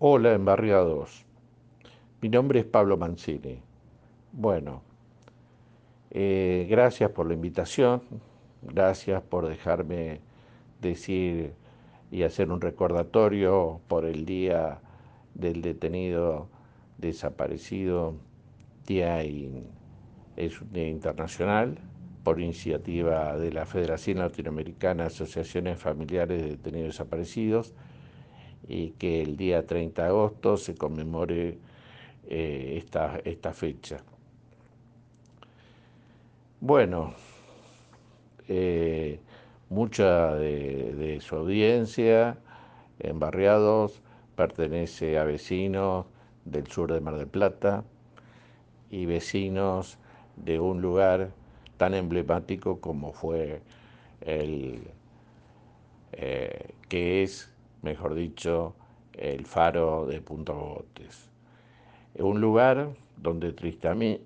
Hola, embarriados. Mi nombre es Pablo Mancini. Bueno, eh, gracias por la invitación, gracias por dejarme decir y hacer un recordatorio por el día del detenido desaparecido, día es un día internacional por iniciativa de la Federación Latinoamericana de Asociaciones Familiares de Detenidos Desaparecidos y que el día 30 de agosto se conmemore eh, esta, esta fecha. Bueno, eh, mucha de, su audiencia en Barriados pertenece a vecinos del sur de Mar del Plata y vecinos de un lugar tan emblemático como fue el eh, que es, mejor dicho, el faro de Punta Botes. Un lugar donde,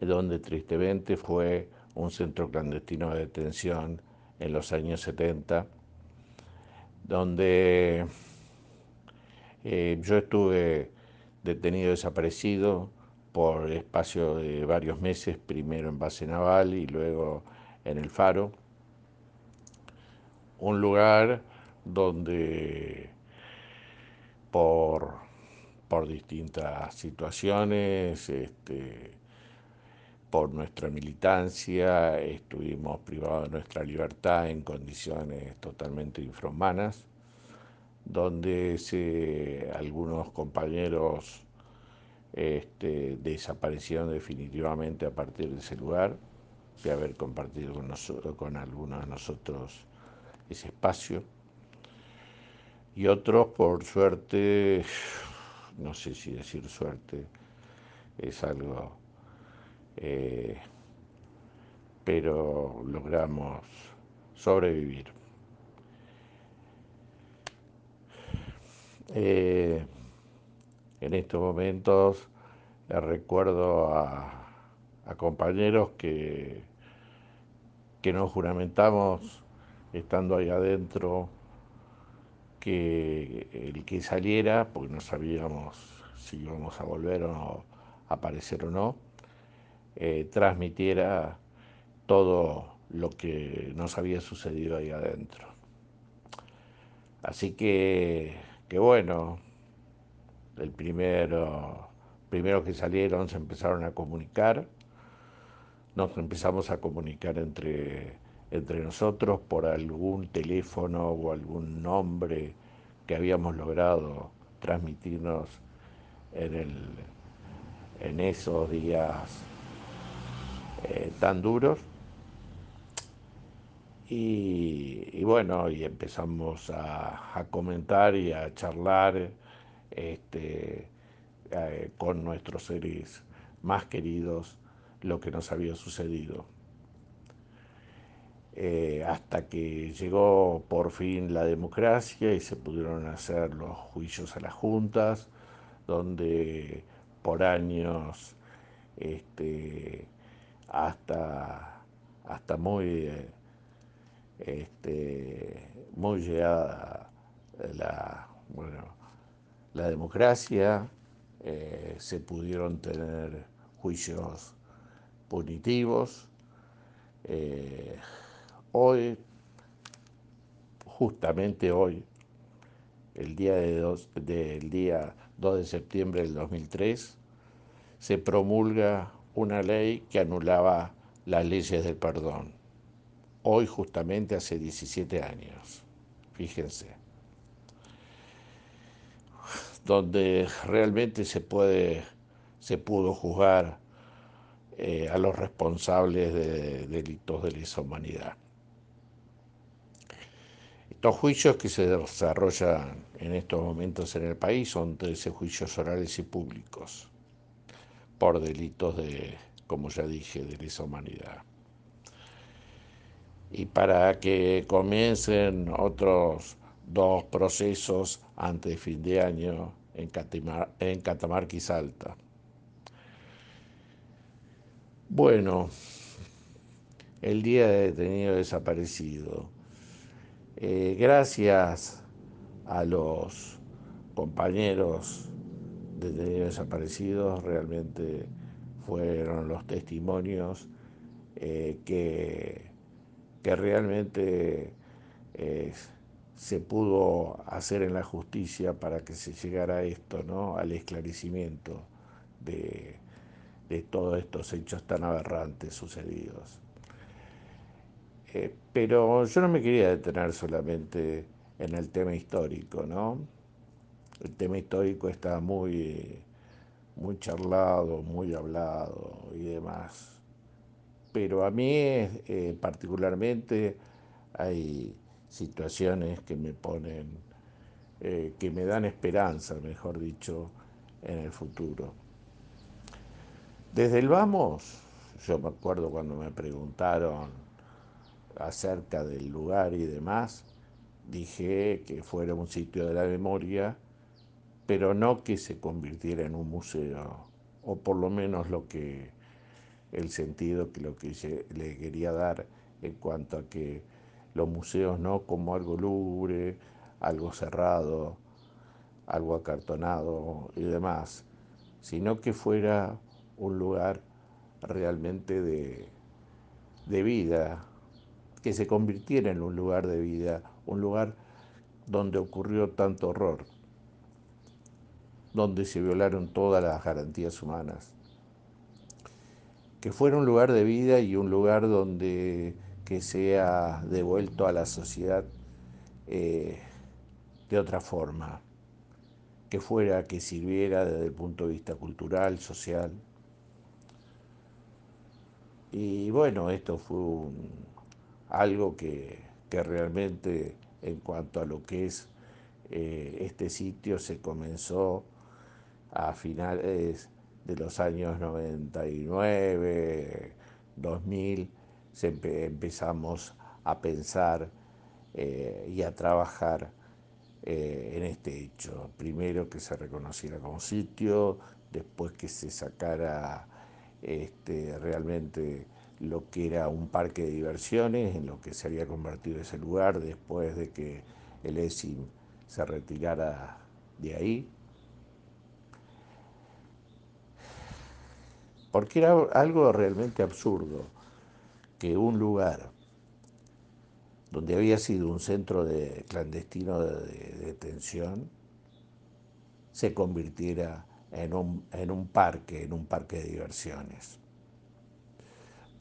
donde tristemente fue un centro clandestino de detención en los años 70, donde eh, yo estuve detenido desaparecido por espacio de varios meses, primero en base naval y luego en el faro. Un lugar donde por, por distintas situaciones, este, por nuestra militancia, estuvimos privados de nuestra libertad en condiciones totalmente infrahumanas, donde algunos compañeros este, desaparecieron definitivamente a partir de ese lugar, de haber compartido con, con algunos de nosotros ese espacio. Y otros, por suerte, no sé si decir suerte, es algo eh, pero logramos sobrevivir. Eh, en estos momentos recuerdo a, compañeros que, que nos juramentamos estando ahí adentro que el que saliera, porque no sabíamos si íbamos a volver o a aparecer o no, eh, transmitiera todo lo que nos había sucedido ahí adentro. Así que, que bueno, el primero, primero que salieron se empezaron a comunicar, nos empezamos a comunicar entre, entre nosotros por algún teléfono o algún nombre que habíamos logrado transmitirnos en, el, en esos días eh, tan duros. Y, bueno, y empezamos a, comentar y a charlar este, eh, con nuestros seres más queridos lo que nos había sucedido. Eh, hasta que llegó por fin la democracia y se pudieron hacer los juicios a las juntas, donde por años este, hasta, hasta muy, este, muy llegada la, bueno, la democracia, eh, se pudieron tener juicios punitivos. Eh, hoy, justamente hoy, el día, de dos, día 2 de septiembre del 2003, se promulga una ley que anulaba las leyes del perdón. Hoy justamente hace 17 años, fíjense, donde realmente se puede, se pudo juzgar eh, a los responsables de delitos de lesa humanidad. Estos juicios que se desarrollan en estos momentos en el país son 13 juicios orales y públicos por delitos de, como ya dije, de lesa humanidad. Y para que comiencen otros dos procesos antes de fin de año en, en Catamarca y Salta. Bueno, el día de detenido desaparecido. Eh, gracias a los compañeros detenidos desaparecidos realmente fueron los testimonios eh, que, que, realmente eh, se pudo hacer en la justicia para que se llegara a esto, ¿no? al esclarecimiento de, de todos estos hechos tan aberrantes sucedidos. Eh, pero yo no me quería detener solamente en el tema histórico, ¿no? El tema histórico está muy, muy charlado, muy hablado y demás. Pero a mí eh, particularmente hay situaciones que me ponen, eh, que me dan esperanza, mejor dicho, en el futuro. Desde el vamos, yo me acuerdo cuando me preguntaron acerca del lugar y demás, dije que fuera un sitio de la memoria, pero no que se convirtiera en un museo, o por lo menos lo que el sentido que lo que le quería dar en cuanto a que los museos no como algo lúgubre, algo cerrado, algo acartonado y demás, sino que fuera un lugar realmente de, de vida, que se convirtiera en un lugar de vida, un lugar donde ocurrió tanto horror, donde se violaron todas las garantías humanas, que fuera un lugar de vida y un lugar donde que sea devuelto a la sociedad eh, de otra forma, que fuera, que sirviera desde el punto de vista cultural, social. Y bueno, esto fue un, algo que, realmente en cuanto a lo que es eh, este sitio se comenzó a finales de los años 99, 2000, empezamos a pensar eh, y a trabajar eh, en este hecho. Primero que se reconociera como sitio, después que se sacara este, realmente lo que era un parque de diversiones, en lo que se había convertido ese lugar después de que el ESIM se retirara de ahí. Porque era algo realmente absurdo que un lugar donde había sido un centro de clandestino de, detención se convirtiera en un, en un parque, en un parque de diversiones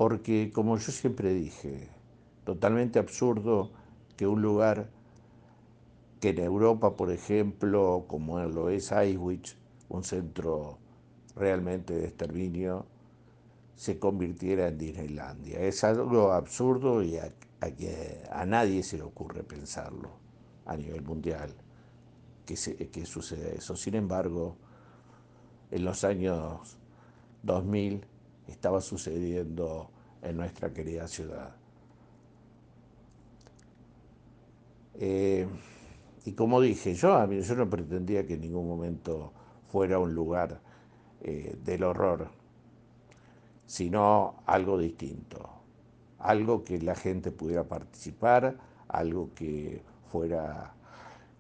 porque como yo siempre dije, totalmente absurdo que un lugar que en Europa, por ejemplo, como lo es Auschwitz, un centro realmente de exterminio, se convirtiera en Disneylandia. Es algo absurdo y a, a nadie se le ocurre pensarlo a nivel mundial que, que suceda eso. Sin embargo, en los años 2000 estaba sucediendo en nuestra querida ciudad. Eh, y como dije, yo, yo no pretendía que en ningún momento fuera un lugar eh, del horror, sino algo distinto, algo que la gente pudiera participar, algo que fuera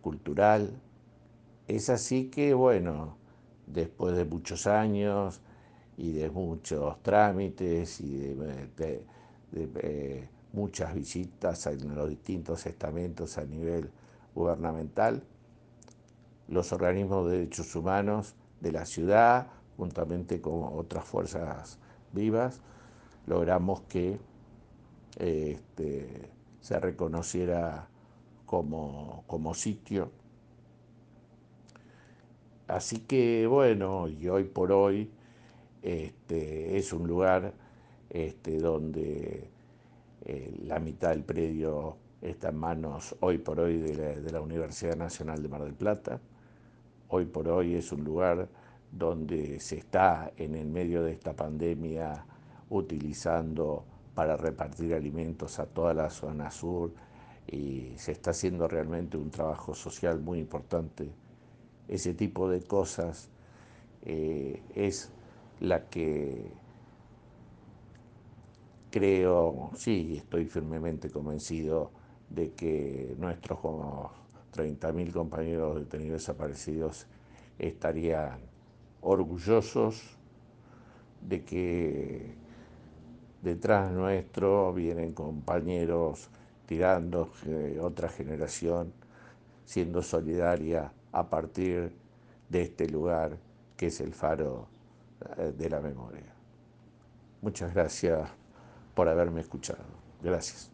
cultural. Es así que, bueno, después de muchos años, y de muchos trámites y de, eh, muchas visitas en los distintos estamentos a nivel gubernamental, los organismos de derechos humanos de la ciudad, juntamente con otras fuerzas vivas, logramos que este, se reconociera como, como sitio. Así que bueno, y hoy por hoy este, es un lugar este, donde eh, la mitad del predio está en manos hoy por hoy de la, Universidad Nacional de Mar del Plata. Hoy por hoy es un lugar donde se está en el medio de esta pandemia utilizando para repartir alimentos a toda la zona sur y se está haciendo realmente un trabajo social muy importante. Ese tipo de cosas eh, es la que creo, sí, estoy firmemente convencido de que nuestros como 30.000 compañeros detenidos desaparecidos estarían orgullosos de que detrás nuestro vienen compañeros tirando otra generación, siendo solidaria a partir de este lugar que es el faro de la memoria. Muchas gracias por haberme escuchado. Gracias.